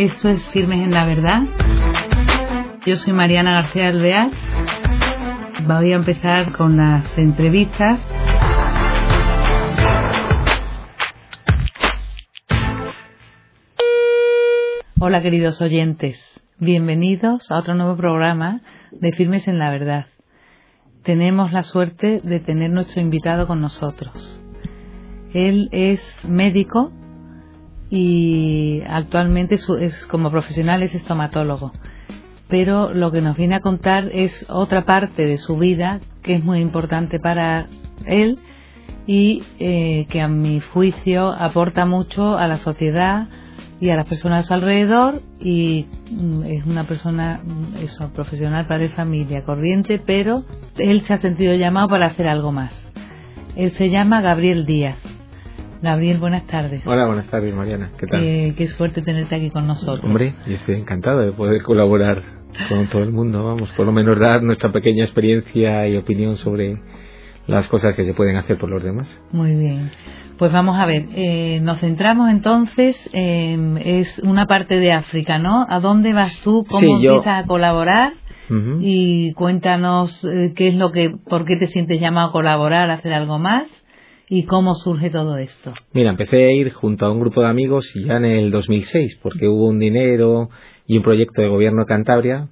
Esto es Firmes en la Verdad. Yo soy Mariana García Alvear. Voy a empezar con las entrevistas. Hola queridos oyentes, bienvenidos a otro nuevo programa de Firmes en la Verdad. Tenemos la suerte de tener nuestro invitado con nosotros. Él es médico y actualmente es como profesional es estomatólogo. Pero lo que nos viene a contar es otra parte de su vida que es muy importante para él y eh, que a mi juicio aporta mucho a la sociedad y a las personas alrededor y mm, es una persona mm, eso profesional padre familia corriente pero él se ha sentido llamado para hacer algo más él se llama Gabriel Díaz Gabriel, buenas tardes. Hola, buenas tardes, Mariana. ¿Qué tal? Eh, qué suerte tenerte aquí con nosotros. Hombre, yo estoy encantado de poder colaborar con todo el mundo, vamos, por lo menos dar nuestra pequeña experiencia y opinión sobre las cosas que se pueden hacer por los demás. Muy bien. Pues vamos a ver, eh, nos centramos entonces, en es una parte de África, ¿no? ¿A dónde vas tú? ¿Cómo empiezas a colaborar? Y cuéntanos eh, qué es lo que, por qué te sientes llamado a colaborar, a hacer algo más. ¿Y cómo surge todo esto? Mira, empecé a ir junto a un grupo de amigos ya en el 2006, porque hubo un dinero y un proyecto de gobierno de Cantabria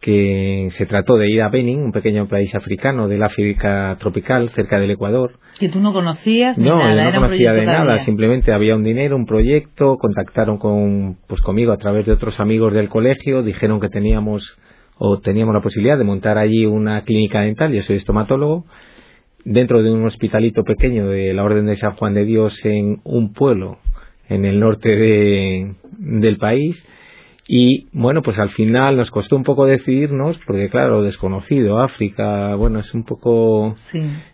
que se trató de ir a Benin, un pequeño país africano del África tropical, cerca del Ecuador. ¿Que tú no conocías? No, nada, no conocía de nada, simplemente había un dinero, un proyecto, contactaron con, pues conmigo a través de otros amigos del colegio, dijeron que teníamos o teníamos la posibilidad de montar allí una clínica dental, yo soy estomatólogo, dentro de un hospitalito pequeño de la Orden de San Juan de Dios en un pueblo en el norte de, del país. Y bueno, pues al final nos costó un poco decidirnos, porque claro, desconocido, África, bueno, es un poco,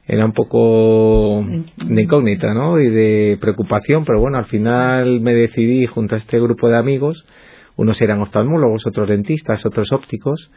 era un poco de incógnita, ¿no? Y de preocupación, pero bueno, al final me decidí junto a este grupo de amigos, unos eran oftalmólogos, otros dentistas, otros ópticos,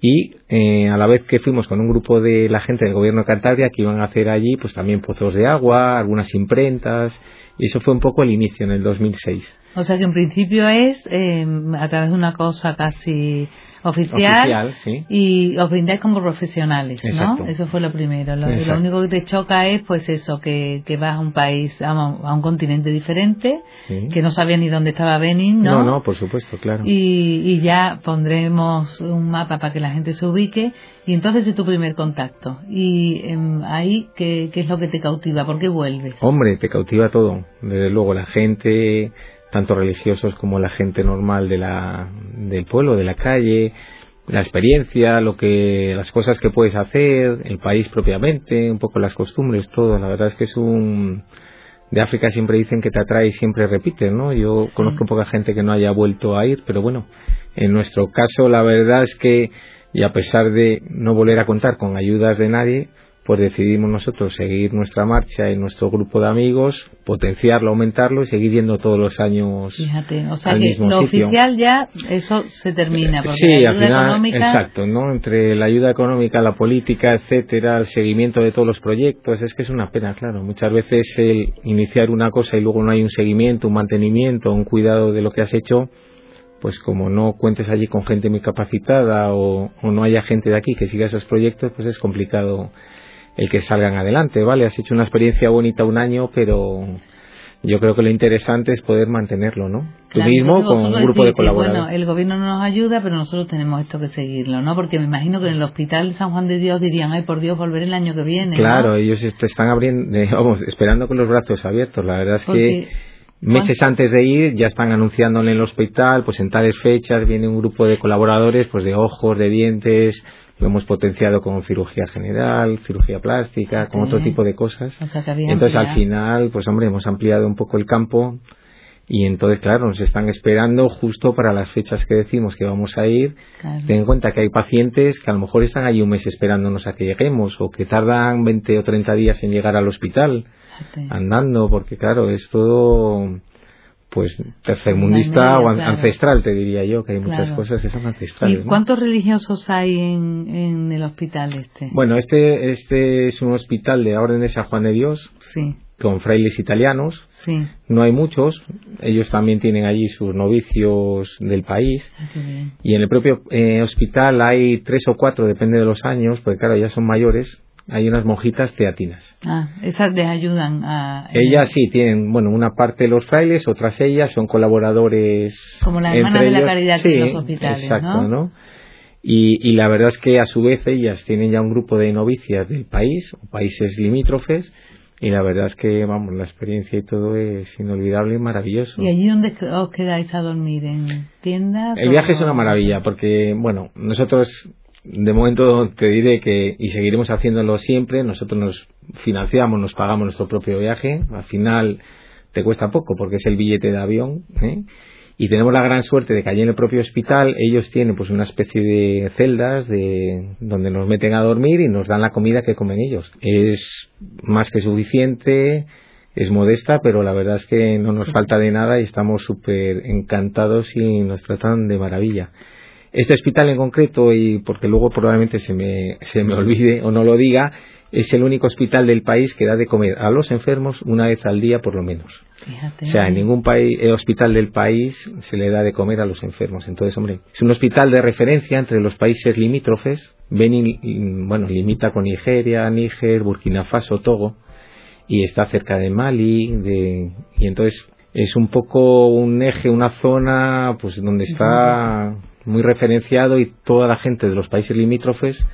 y eh, a la vez que fuimos con un grupo de la gente del gobierno de Cantabria que iban a hacer allí pues también pozos de agua, algunas imprentas y eso fue un poco el inicio en el 2006. O sea que en principio es eh, a través de una cosa casi oficial, y os brindáis como profesionales, ¿no? Eso fue lo primero. Lo, único que te choca es, pues eso, que, que vas a un país, a, un continente diferente, que no sabías ni dónde estaba Benin, ¿no? No, no, por supuesto, claro. Y, y ya pondremos un mapa para que la gente se ubique. Y entonces es tu primer contacto. Y em, ahí, ¿qué, ¿qué es lo que te cautiva? ¿Por qué vuelves? Hombre, te cautiva todo. Desde luego, la gente tanto religiosos como la gente normal de la, del pueblo, de la calle, la experiencia, lo que, las cosas que puedes hacer, el país propiamente, un poco las costumbres, todo. La verdad es que es un, de África siempre dicen que te atrae y siempre repite, ¿no? Yo conozco poca gente que no haya vuelto a ir, pero bueno, en nuestro caso la verdad es que, y a pesar de no volver a contar con ayudas de nadie, pues decidimos nosotros seguir nuestra marcha en nuestro grupo de amigos, potenciarlo, aumentarlo y seguir yendo todos los años. Fíjate, o sea que lo oficial ya eso se termina. sí, al final, exacto, ¿no? Entre la ayuda económica, la política, etcétera, el seguimiento de todos los proyectos, es que es una pena, claro. Muchas veces el iniciar una cosa y luego no hay un seguimiento, un mantenimiento, un cuidado de lo que has hecho, pues como no cuentes allí con gente muy capacitada o, o no haya gente de aquí que siga esos proyectos, pues es complicado el que salgan adelante, ¿vale? Has hecho una experiencia bonita un año, pero yo creo que lo interesante es poder mantenerlo, ¿no? Tú mismo con un grupo de colaboradores. Bueno, el gobierno no nos ayuda, pero nosotros tenemos esto que seguirlo, ¿no? Porque me imagino que en el hospital San Juan de Dios dirían, ay, por Dios, volver el año que viene. Claro, ellos están abriendo, vamos, esperando con los brazos abiertos. La verdad es que meses antes de ir ya están anunciándole en el hospital, pues en tales fechas viene un grupo de colaboradores, pues de ojos, de dientes, lo hemos potenciado con cirugía general, cirugía plástica, con otro tipo de cosas. entonces al final, pues hombre, hemos ampliado un poco el campo y entonces, claro, nos están esperando justo para las fechas que decimos que vamos a ir. Ten en cuenta que hay pacientes que a lo mejor están ahí un mes esperándonos a que lleguemos o que tardan 20 o 30 días en llegar al hospital andando, porque claro, es todo pues tercermundista o ancestral, te diría yo, que hay muchas cosas que son ancestrales. ¿Y cuántos religiosos hay en, en, el hospital este? Bueno, este, este es un hospital de la Orden de San Juan de Dios. Sí con frailes italianos. Sí. No hay muchos, ellos también tienen allí sus novicios del país. Ah, y en el propio eh, hospital hay tres o cuatro, depende de los años, porque claro, ya son mayores. Hay unas monjitas teatinas. Ah, esas les ayudan a. Ellas sí tienen, bueno, una parte de los frailes, otras ellas son colaboradores. Como las hermanas de la caridad sí, en los hospitales. Exacto, ¿no? Y, y, la verdad es que a su vez ellas tienen ya un grupo de novicias del país, o países limítrofes, y la verdad es que, vamos, la experiencia y todo es inolvidable y maravilloso. ¿Y allí dónde os quedáis a dormir? ¿En tiendas? El viaje es una maravilla porque, bueno, nosotros de momento te diré que, y seguiremos haciéndolo siempre, nosotros nos financiamos, nos pagamos nuestro propio viaje. Al final te cuesta poco porque es el billete de avión. ¿eh? y tenemos la gran suerte de que allí en el propio hospital ellos tienen pues una especie de celdas de donde nos meten a dormir y nos dan la comida que comen ellos es más que suficiente es modesta pero la verdad es que no nos falta de nada y estamos súper encantados y nos tratan de maravilla este hospital en concreto y porque luego probablemente se me, se me olvide o no lo diga es el único hospital del país que da de comer a los enfermos una vez al día por lo menos. O sea, en ningún país, eh, hospital del país se le da de comer a los enfermos. Entonces, hombre, es un hospital de referencia entre los países limítrofes. Benin, bueno, limita con Nigeria, Níger, Burkina Faso, Togo, y está cerca de Mali, de, y entonces es un poco un eje, una zona, pues donde está muy referenciado y toda la gente de los países limítrofes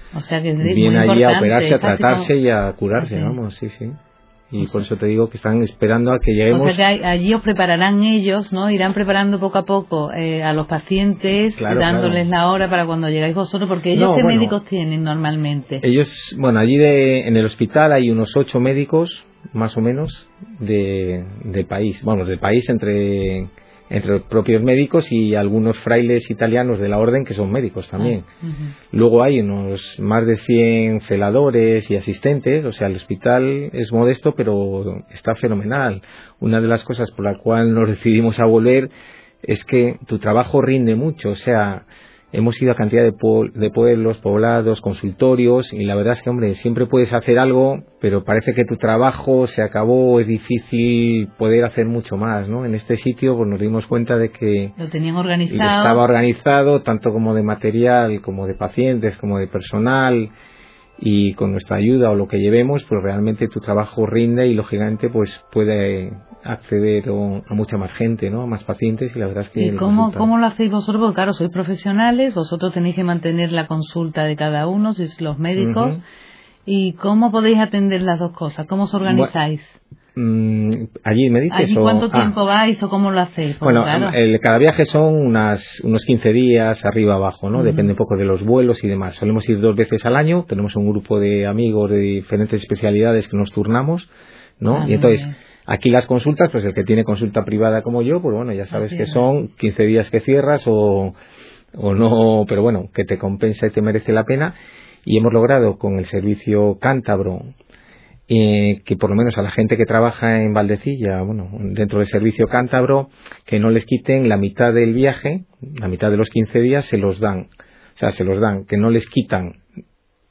viene allí a operarse, a tratarse y a curarse, vamos, sí, sí. Y por eso te digo que están esperando a que lleguemos. O sea que allí os prepararán ellos, ¿no? Irán preparando poco a poco eh, a los pacientes, dándoles la hora para cuando llegáis vosotros, porque ellos qué médicos tienen normalmente. Ellos, bueno, allí de, en el hospital hay unos ocho médicos, más o menos, de, de país. Bueno, del país entre entre los propios médicos y algunos frailes italianos de la orden que son médicos también. Ah, Luego hay unos más de 100 celadores y asistentes, o sea, el hospital es modesto pero está fenomenal. Una de las cosas por la cual nos decidimos a volver es que tu trabajo rinde mucho, o sea, hemos ido a cantidad de, de, pueblos, poblados, consultorios y la verdad es que, hombre, siempre puedes hacer algo, pero parece que tu trabajo se acabó, es difícil poder hacer mucho más, ¿no? En este sitio pues nos dimos cuenta de que lo tenían organizado. Estaba organizado tanto como de material, como de pacientes, como de personal y con nuestra ayuda o lo que llevemos, pues realmente tu trabajo rinde y lógicamente pues puede acceder a mucha más gente, ¿no? A más pacientes y la verdad es que... ¿Y cómo, cómo lo hacéis vosotros? Porque claro, sois profesionales, vosotros tenéis que mantener la consulta de cada uno, sois los médicos. ¿Y cómo podéis atender las dos cosas? ¿Cómo os organizáis? Mm, allí me dices ¿Allí cuánto ah. tiempo vais o cómo lo hacéis? bueno, el, cada viaje son unas, unos 15 días arriba abajo, ¿no? Depende un poco de los vuelos y demás. Solemos ir dos veces al año, tenemos un grupo de amigos de diferentes especialidades que nos turnamos, ¿no? Ah, y entonces Aquí las consultas, pues el que tiene consulta privada como yo, pues bueno, ya sabes que son 15 días que cierras o, o no, pero bueno, que te compensa y te merece la pena. Y hemos logrado con el servicio cántabro eh, que por lo menos a la gente que trabaja en Valdecilla, bueno, dentro del servicio cántabro, que no les quiten la mitad del viaje, la mitad de los 15 días se los dan. O sea, se los dan, que no les quitan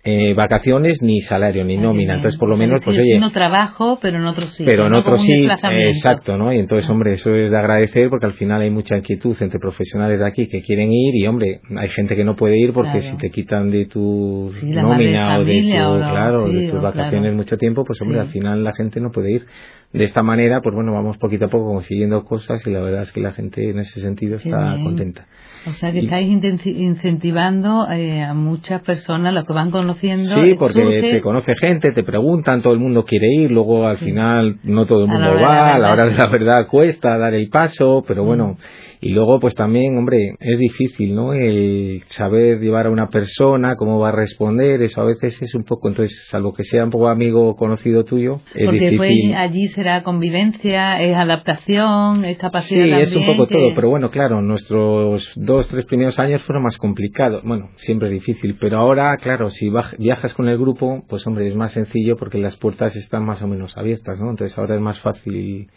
eh, vacaciones ni salario ni nómina. entonces por lo menos pues oye no trabajo pero en otros sí pero en otros sí exacto no y entonces ah. hombre eso es de agradecer porque al final hay mucha inquietud entre profesionales de aquí que quieren ir y hombre hay gente que no puede ir porque si te quitan de tu nómina o de tu claro de tus vacaciones mucho tiempo pues hombre al final la gente no puede ir de esta manera pues bueno vamos poquito a poco consiguiendo cosas y la verdad es que la gente en ese sentido está contenta o sea que estáis incentivando eh, a muchas personas, los que van conociendo. Sí, porque te conoce gente, te preguntan, todo el mundo quiere ir, luego al final no todo el mundo va, a la hora de la verdad cuesta dar el paso, pero bueno. Mm. Y luego, pues también, hombre, es difícil, ¿no? El saber llevar a una persona, cómo va a responder, eso a veces es un poco, entonces, salvo que sea un poco amigo o conocido tuyo, es Porque difícil. allí será convivencia, es adaptación, es capacidad Sí, es un poco todo, pero bueno, claro, nuestros dos, tres primeros años fueron más complicados, bueno, siempre difícil, pero ahora, claro, si viajas con el grupo, pues hombre, es más sencillo porque las puertas están más o menos abiertas, ¿no? Entonces ahora es más fácil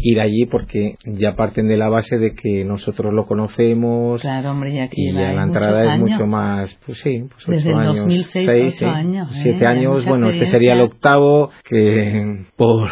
ir allí porque ya parten de la base de que nosotros lo conocemos claro, hombre, y, ya la entrada es mucho más, pues sí, pues Desde ocho el años, 2006, seis, ocho años, ¿eh? siete años, bueno, este sería el octavo que por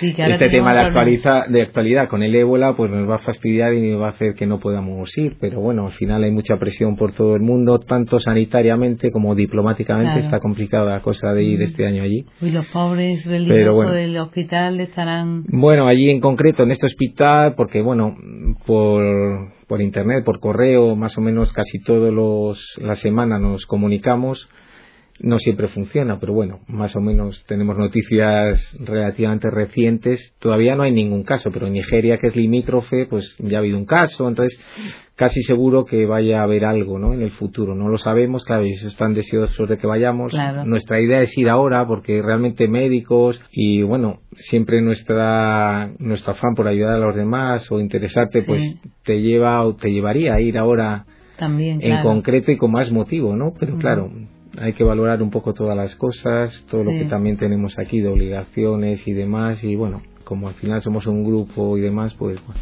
Sí, que ahora este tema de, actualiza, de actualidad con el ébola pues nos va a fastidiar y nos va a hacer que no podamos ir, pero bueno, al final hay mucha presión por todo el mundo, tanto sanitariamente como diplomáticamente, Claro. está complicada la cosa de ir Mm. este año allí. Y los pobres Pero religiosos bueno. del hospital estarán... Bueno, allí en concreto, en este hospital, porque bueno, por, por internet, por correo, más o menos casi todos los la semana nos comunicamos. No siempre funciona, pero bueno, más o menos tenemos noticias relativamente recientes. Todavía no hay ningún caso, pero en Nigeria, que es limítrofe, pues ya ha habido un caso, entonces casi seguro que vaya a haber algo, ¿no? En el futuro. No lo sabemos, claro, ellos están deseosos de que vayamos. Claro. Nuestra idea es ir ahora porque realmente médicos y bueno, siempre nuestra nuestro afán por ayudar a los demás o interesarte, Sí. pues te lleva o te llevaría a ir ahora También, en concreto y con más motivo, ¿no? Pero claro, hay que valorar un poco todas las cosas, todo lo que también tenemos aquí de obligaciones y demás y bueno, como al final somos un grupo y demás, pues bueno,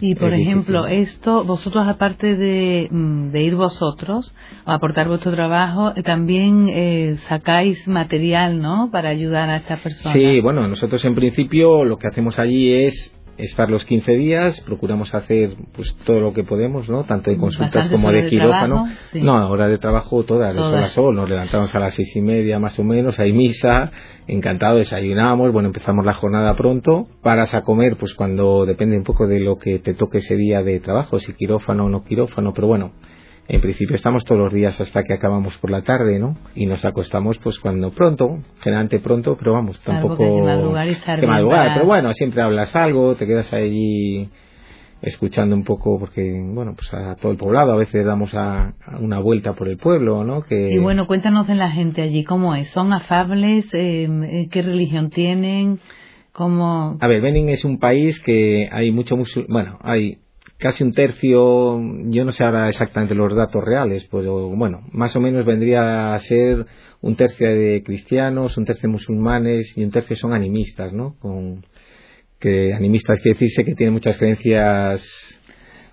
Y por Es ejemplo, difícil. esto, vosotros aparte de, mm, de ir vosotros, a aportar vuestro trabajo, eh, también eh, sacáis material, ¿no? Para ayudar a estas personas. Sí, bueno, nosotros en principio lo que hacemos allí es estar los 15 días, procuramos hacer pues todo lo que podemos, ¿no? Tanto de consultas como horas de quirófano. trabajo, sí. No, horas de trabajo todas, de sol a Todas. sol. Nos levantamos a las seis y media más o menos, hay misa, encantado, desayunamos, bueno, empezamos la jornada pronto, paras a comer pues cuando depende un poco de lo que te toque ese día de trabajo, si quirófano o no quirófano, pero bueno, en principio estamos todos los días hasta que acabamos por la tarde, ¿no? Y nos acostamos pues cuando pronto, generalmente pronto, pero vamos, tampoco... que madrugar y que madrugar, pero bueno, siempre hablas algo, te quedas allí escuchando un poco porque bueno pues a todo el poblado a veces damos a, a una vuelta por el pueblo no que Y bueno, cuéntanos de la gente allí, ¿cómo es? ¿Son afables? Eh, eh, ¿Qué religión tienen? ¿Cómo...? a ver Benin es un país que hay mucho musul bueno hay casi un tercio yo no sé ahora exactamente los datos reales pero bueno más o menos vendría a ser un tercio de cristianos un tercio musulmanes y un tercio son animistas no con que animistas quiere decirse que tienen muchas creencias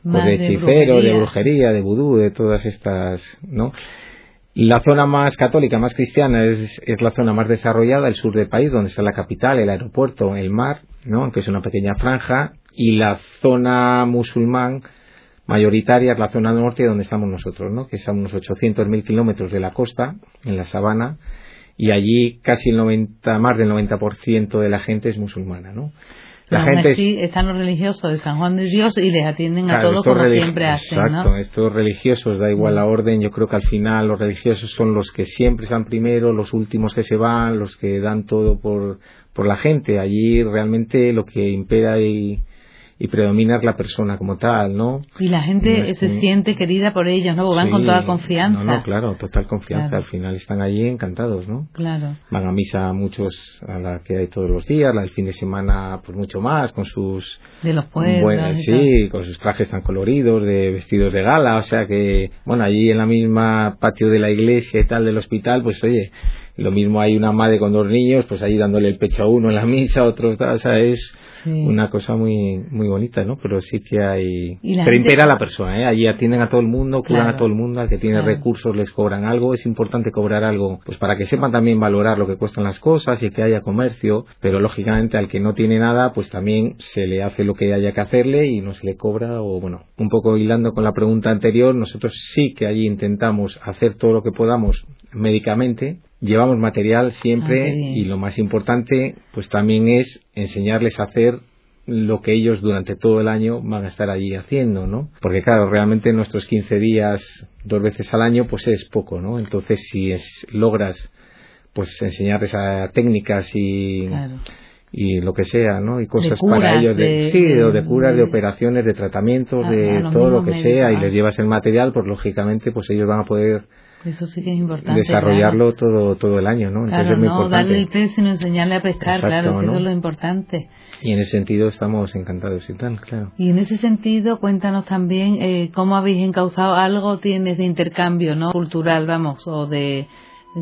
pues, de hechicero, de brujería. brujería, de vudú, de todas estas, ¿no? La zona más católica, más cristiana, es, es la zona más desarrollada, el sur del país, donde está la capital, el aeropuerto, el mar, ¿no? Aunque es una pequeña franja, y la zona musulmán mayoritaria es la zona norte donde estamos nosotros, ¿no? Que es a unos 800.000 kilómetros de la costa, en la sabana, y allí casi el 90, más del 90% de la gente es musulmana, ¿no? La gente es- así, están los religiosos de San Juan de Dios y les atienden a todos como religi- siempre hacen, Exacto, ¿no? estos religiosos, da igual la orden, yo creo que al final los religiosos son los que siempre están primero, los últimos que se van, los que dan todo por, por la gente. Allí realmente lo que impera y, y predomina es la persona como tal, ¿no? Y la gente No es se siente querida por ellos, ¿no? Van con toda confianza. No, no, claro, total confianza. Claro. Al final están allí encantados, ¿no? Claro. Van a misa muchos a la que hay todos los días, la del fin de semana pues mucho más, con sus De los pueblos. bueno, sí, con sus trajes tan coloridos, de vestidos de gala, o sea que, bueno, allí en la misma patio de la iglesia y tal del hospital, pues oye, lo mismo hay una madre con dos niños, pues ahí dándole el pecho a uno en la misa, otro, o sea, es. Sí. una cosa muy muy bonita, ¿no? Pero sí que hay... Pero impera la persona, ¿eh? Allí atienden a todo el mundo, curan Claro. a todo el mundo, al que tiene Claro. recursos les cobran algo, es importante cobrar algo, pues para que sepan también valorar lo que cuestan las cosas y que haya comercio, pero lógicamente al que no tiene nada, pues también se le hace lo que haya que hacerle y no se le cobra, o bueno, un poco hilando con la pregunta anterior, nosotros sí que allí intentamos hacer todo lo que podamos médicamente, llevamos material siempre Ah, y lo más importante pues también es enseñarles a hacer lo que ellos durante todo el año van a estar allí haciendo, ¿no? Porque claro, realmente nuestros 15 días dos veces al año pues es poco, ¿no? Entonces si es, logras pues enseñarles a técnicas y, Claro. y lo que sea, ¿no? Y cosas curas, para ellos, de, de- sí, de, de- de curas, de de- operaciones, de tratamientos, A- de todo lo que sea, y les ah. llevas el material, pues lógicamente pues ellos van a poder Eso sí que es importante. desarrollarlo todo todo el año, ¿no? Claro, Entonces es muy no importante. darle el té sino enseñarle a pescar, Exacto, claro, que ¿no? eso es lo importante. Y en ese sentido estamos encantados y tal, claro. Y en ese sentido, cuéntanos también eh, cómo habéis encauzado algo, tienes de intercambio, ¿no? Cultural, vamos, o de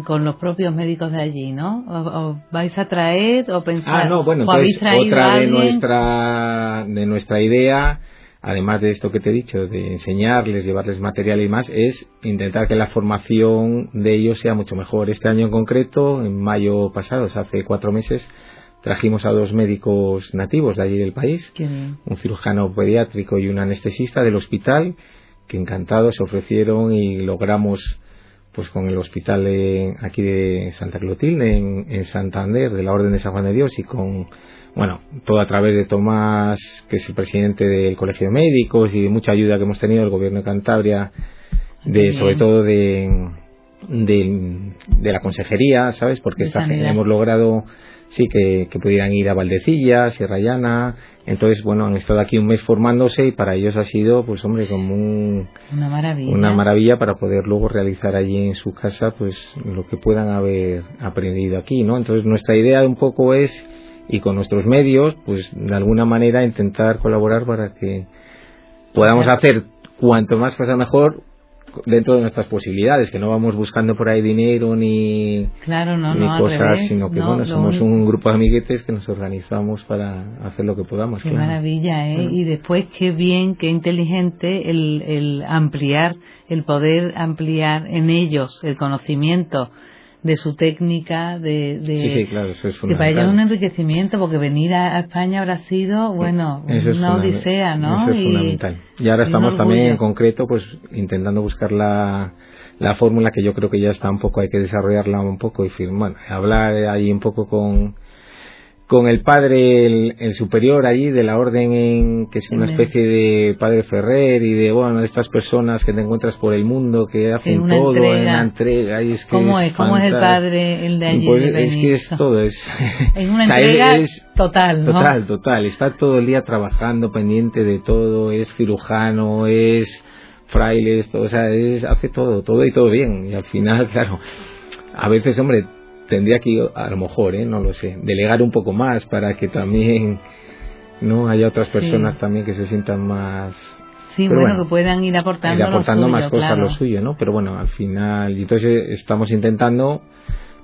con los propios médicos de allí, ¿no? ¿O, vais a traer o pensar? Ah, no, bueno, entonces otra de nuestra, de nuestra idea, además de esto que te he dicho, de enseñarles, llevarles material y más, es intentar que la formación de ellos sea mucho mejor. Este año en concreto, en mayo pasado, hace cuatro meses, trajimos a dos médicos nativos de allí del país, un cirujano pediátrico y un anestesista del hospital, que encantados se ofrecieron y logramos pues con el hospital aquí de Santa Clotilde en, Santander de la Orden de San Juan de Dios y con bueno todo a través de Tomás que es el presidente del Colegio de Médicos y de mucha ayuda que hemos tenido del gobierno de Cantabria de sobre todo de, de, la consejería sabes porque esta, hemos logrado sí que, pudieran ir a Valdecilla, Sierra Llana. Entonces, bueno, han estado aquí un mes formándose y para ellos ha sido, pues hombre, como una maravilla. Una maravilla para poder luego realizar allí en su casa, pues lo que puedan haber aprendido aquí, ¿no? Entonces, nuestra idea un poco es, y con nuestros medios, pues de alguna manera intentar colaborar para que podamos hacer cuanto más cosas mejor dentro de nuestras posibilidades, que no vamos buscando por ahí dinero ni, claro, no, ni cosas, sino que bueno, somos un grupo de amiguetes que nos organizamos para hacer lo que podamos. Qué maravilla, ¿eh? Y después qué bien, qué inteligente el, el ampliar, el poder ampliar en ellos el conocimiento de su técnica, de, de sí, sí, claro, eso es que para ella es un enriquecimiento, porque venir a, España habrá sido, bueno, una odisea, ¿no? Eso es y, fundamental. Y ahora estamos también en concreto, pues, intentando buscar la, la fórmula que yo creo que ya está un poco, hay que desarrollarla un poco y firmar, hablar ahí un poco con con el padre, el, superior allí de la orden, en, que es una especie de padre Ferrer y de, bueno, de estas personas que te encuentras por el mundo que hacen todo en la entrega. Y es que ¿Cómo es? ¿Cómo es el padre, el de allí? Pues es que es todo, es. En una entrega total, ¿no? Total, total. Está todo el día trabajando, pendiente de todo, es cirujano, es fraile, o sea, es, hace todo, todo y todo bien. Y al final, claro, a veces, hombre, tendría que a lo mejor, ¿eh? no lo sé, delegar un poco más para que también no haya otras personas también que se sientan más Sí, bueno, que puedan ir aportando, aportando más cosas a lo suyo, ¿no? Pero bueno, al final, y entonces estamos intentando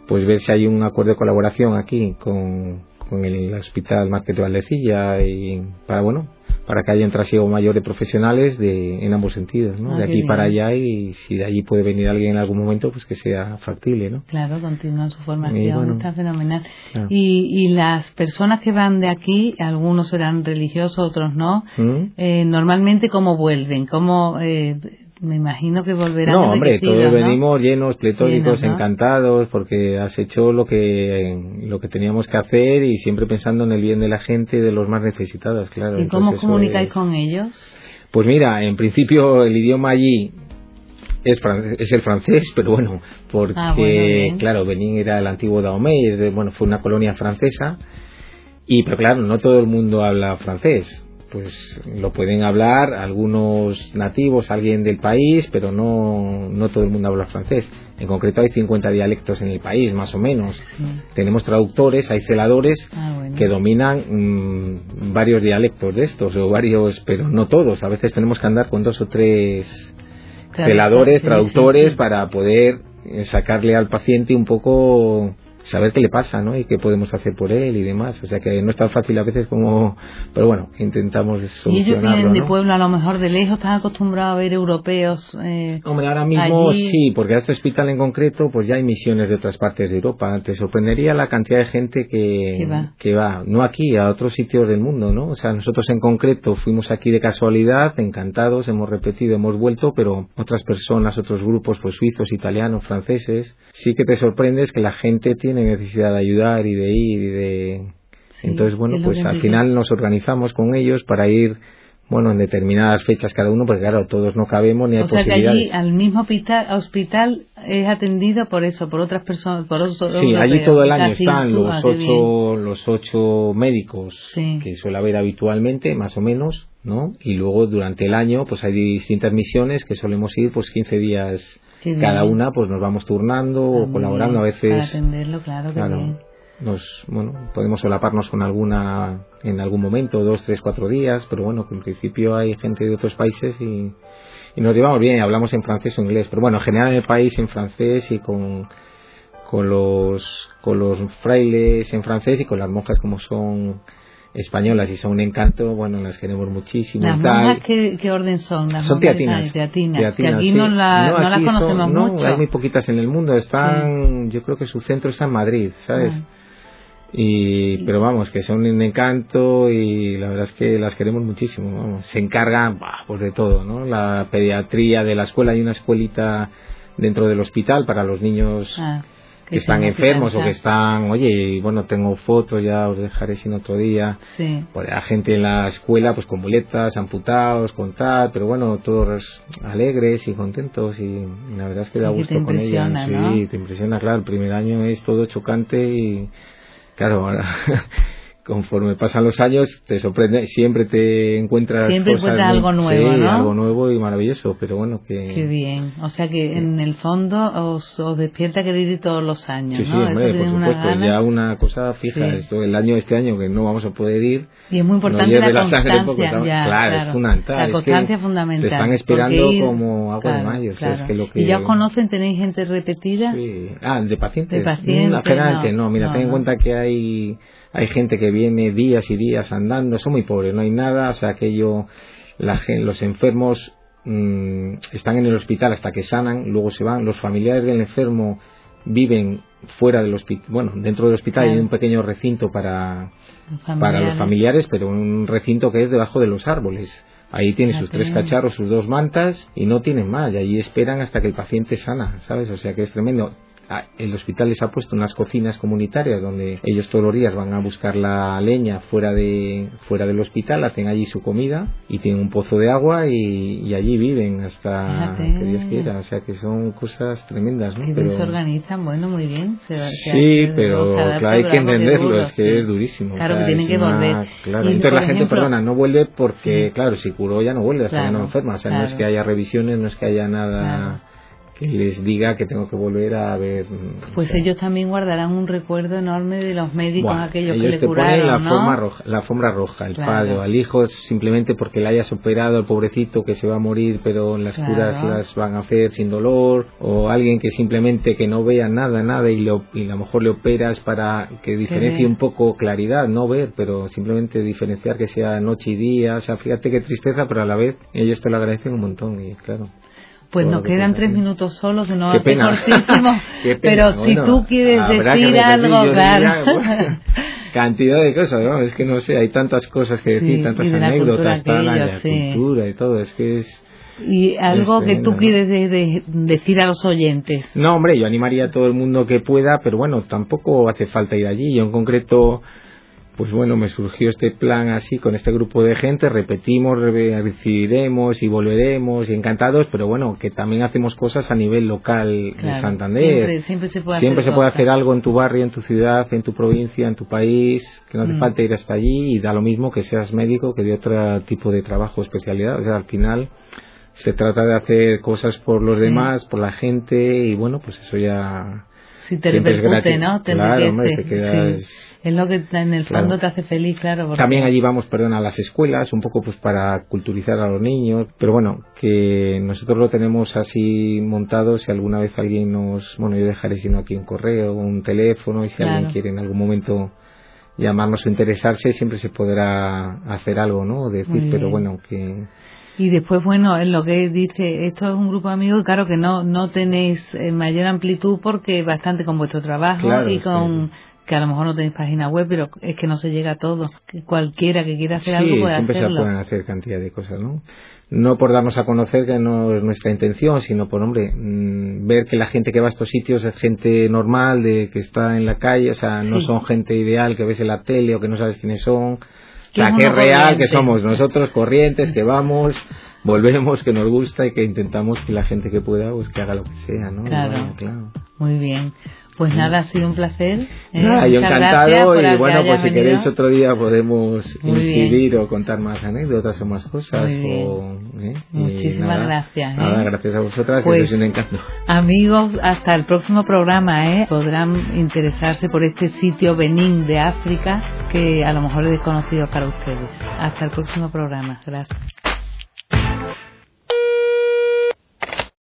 pues ver si hay un acuerdo de colaboración aquí con, con el Hospital Marquete de Valdecilla y para, bueno, para que haya un trasiego mayor de profesionales de, en ambos sentidos, ¿no? Ah, de aquí para allá y si de allí puede venir alguien en algún momento, pues que sea factible, ¿no? Claro, continúan su formación, está fenomenal. Y, y las personas que van de aquí, algunos serán religiosos, otros no, ¿Mm? eh, normalmente cómo vuelven, cómo eh, me imagino que volverán. No, hombre, todos venimos llenos, pletóricos, encantados, porque has hecho lo que lo que teníamos que hacer y siempre pensando en el bien de la gente y de los más necesitados, claro. ¿Y cómo comunicáis con ellos? Pues mira, en principio el idioma allí es, es el francés, pero bueno, porque ah, claro, Benín era el antiguo Dahomey, bueno, fue una colonia francesa y pero claro, no todo el mundo habla francés pues lo pueden hablar algunos nativos, alguien del país, pero no, no todo el mundo habla francés. En concreto hay 50 dialectos en el país, más o menos. Tenemos traductores, hay celadores ah, que dominan mm, varios dialectos de estos, o varios, pero no todos. A veces tenemos que andar con dos o tres celadores, traductores, para poder sacarle al paciente un poco saber qué le pasa, ¿no? Y qué podemos hacer por él y demás. O sea que no es tan fácil a veces como... Pero bueno, intentamos solucionarlo, Y ellos vienen de pueblo, a lo mejor de lejos, están acostumbrados a ver europeos eh, Hombre, ahora mismo sí, porque a este hospital en concreto pues ya hay misiones de otras partes de Europa. Te sorprendería la cantidad de gente que, que, va. no aquí, a otros sitios del mundo, ¿no? O sea, nosotros en concreto fuimos aquí de casualidad, encantados, hemos repetido, hemos vuelto, pero otras personas, otros grupos, pues suizos, italianos, franceses, sí que te sorprendes que la gente tiene necesidad de ayudar y de ir y de... Entonces, bueno, pues al final nos organizamos con ellos para ir bueno, en determinadas fechas cada uno, porque claro, todos no cabemos ni hay o sea que allí al mismo hospital, hospital es atendido por eso, por otras personas, por otros Sí, allí todo el año están los ocho, los ocho médicos que suele haber habitualmente, más o menos, ¿no? Y luego durante el año, pues hay distintas misiones que solemos ir, pues 15 días cada una pues nos vamos turnando o colaborando a veces para atenderlo claro, claro nos bueno podemos solaparnos con alguna en algún momento dos tres cuatro días pero bueno en principio hay gente de otros países y, y nos llevamos bien hablamos en francés o inglés pero bueno en general en el país en francés y con con los con los frailes en francés y con las monjas como son españolas y son un encanto, bueno, las queremos muchísimo. ¿Las monjas ¿qué, qué, orden son? Las son teatinas. teatinas. que aquí no, la, no, las conocemos mucho. No, hay muy poquitas en el mundo. Están, yo creo que su centro está en Madrid, ¿sabes? Ah. Y, pero vamos, que son un encanto y la verdad es que las queremos muchísimo. Vamos. Se encargan pues de todo, ¿no? La pediatría de la escuela, hay una escuelita dentro del hospital para los niños. Ah que, están enfermos o que están, oye, bueno, tengo fotos, ya os dejaré sin otro día. Sí. Pues, a gente en la escuela, pues con muletas, amputados, con tal, pero bueno, todos alegres y contentos y la verdad es que da gusto con ellos. Sí, te impresiona, claro, el primer año es todo chocante y claro, conforme pasan los años te sorprende siempre te encuentras siempre cosas algo nuevo sí, ¿no? algo nuevo y maravilloso pero bueno que qué bien. O sea que en el fondo os, os despierta querer ir todos los años sí ¿no? sí hombre, por supuesto ya una cosa fija esto el año este año que no vamos a poder ir y es muy importante la, constancia claro, claro, es fundamental la constancia es fundamental te están esperando como agua de mayo es que lo que... y ya os conocen tenéis gente repetida sí. ah de pacientes. De pacientes no, no mira ten en cuenta que hay hay gente que viene días y días andando, son muy pobres, no hay nada, o sea, aquello, la, los enfermos mmm, están en el hospital hasta que sanan, luego se van, los familiares del enfermo viven fuera del hospital, bueno, dentro del hospital hay un pequeño recinto para los, para los familiares, pero un recinto que es debajo de los árboles. Ahí tiene sus tres cacharros, sus dos mantas y no tienen más. Y allí esperan hasta que el paciente sana, ¿sabes? O sea que es tremendo el hospital les ha puesto unas cocinas comunitarias donde ellos todos los días van a buscar la leña fuera de fuera del hospital, hacen allí su comida y tienen un pozo de agua y, allí viven hasta que Dios quiera. O sea que son cosas tremendas, ¿no? Pero, se organizan, bueno, muy bien. sí, pero claro, hay que entenderlo, es que es durísimo. Claro, que tienen que volver. Claro, entonces la gente, perdona, no vuelve porque, claro, si curó ya no vuelve hasta que no enferma. O sea, no es que haya revisiones, no es que haya nada que les diga que tengo que volver a ver. Pues ellos también guardarán un recuerdo enorme de los médicos aquellos que le te curaron, la, ¿no? forma roja, la alfombra roja, el padre, al hijo simplemente porque le hayas operado, el pobrecito que se va a morir, pero las curas las van a hacer sin dolor, o alguien que simplemente que no vea nada, nada y, lo, y a lo mejor le operas para que diferencie un poco claridad, no ver, pero simplemente diferenciar que sea noche y día, o sea, fíjate qué tristeza, pero a la vez ellos te lo agradecen un montón y claro. Pues nos quedan tres minutos solos, no hace cortísimo. pero si tú quieres decir algo, claro. cantidad de cosas, ¿no? Es que no sé, hay tantas cosas que decir, tantas anécdotas, la, la cultura y todo, es que es... Y algo que tú quieres decir a los oyentes. No, hombre, yo animaría a todo el mundo que pueda, pero bueno, tampoco hace falta ir allí. Yo en concreto pues bueno, me surgió este plan así con este grupo de gente, repetimos, recibiremos y volveremos y encantados, pero bueno, que también hacemos cosas a nivel local de Santander. Siempre, se puede, siempre hacer, se puede hacer algo en tu barrio, en tu ciudad, en tu provincia, en tu país, que no te mm. falta ir hasta allí y da lo mismo que seas médico que de otro tipo de trabajo o especialidad. O sea, al final se trata de hacer cosas por los demás, por la gente y bueno, pues eso ya... Si te repercute, ¿no? Te claro, hombre, te quedas es lo que en el fondo te hace feliz, claro. También allí vamos, perdón, a las escuelas, un poco pues para culturizar a los niños, pero bueno, que nosotros lo tenemos así montado, si alguna vez alguien nos, bueno, yo dejaré sino aquí un correo, un teléfono, y si alguien quiere en algún momento llamarnos o interesarse, siempre se podrá hacer algo, ¿no? Decir, pero bueno, que... Y después, bueno, en lo que dice, esto es un grupo de amigos, claro que no no tenéis eh, mayor amplitud porque bastante con vuestro trabajo y con que a lo mejor no tenéis página web, pero es que no se llega a todo. Que cualquiera que quiera hacer algo puede siempre hacerlo. se pueden hacer cantidad de cosas, ¿no? No por darnos a conocer que no es nuestra intención, sino por, hombre, mm, ver que la gente que va a estos sitios es gente normal, de que está en la calle, o sea, no son gente ideal que ves en la tele o que no sabes quiénes son. O sea, que es real, que somos nosotros corrientes, que vamos, volvemos, que nos gusta y que intentamos que la gente que pueda, pues que haga lo que sea, ¿no? claro. Muy bien. Pues nada, ha sido un placer. ¿eh? Nada, yo encantado y bueno, pues si queréis otro día podemos incidir o contar más anécdotas o más cosas. O, ¿eh? Muchísimas gracias. ¿eh? Nada, gracias a vosotras pues, es un encanto. Amigos, hasta el próximo programa, ¿eh? Podrán interesarse por este sitio Benín de África que a lo mejor es desconocido para ustedes. Hasta el próximo programa. Gracias.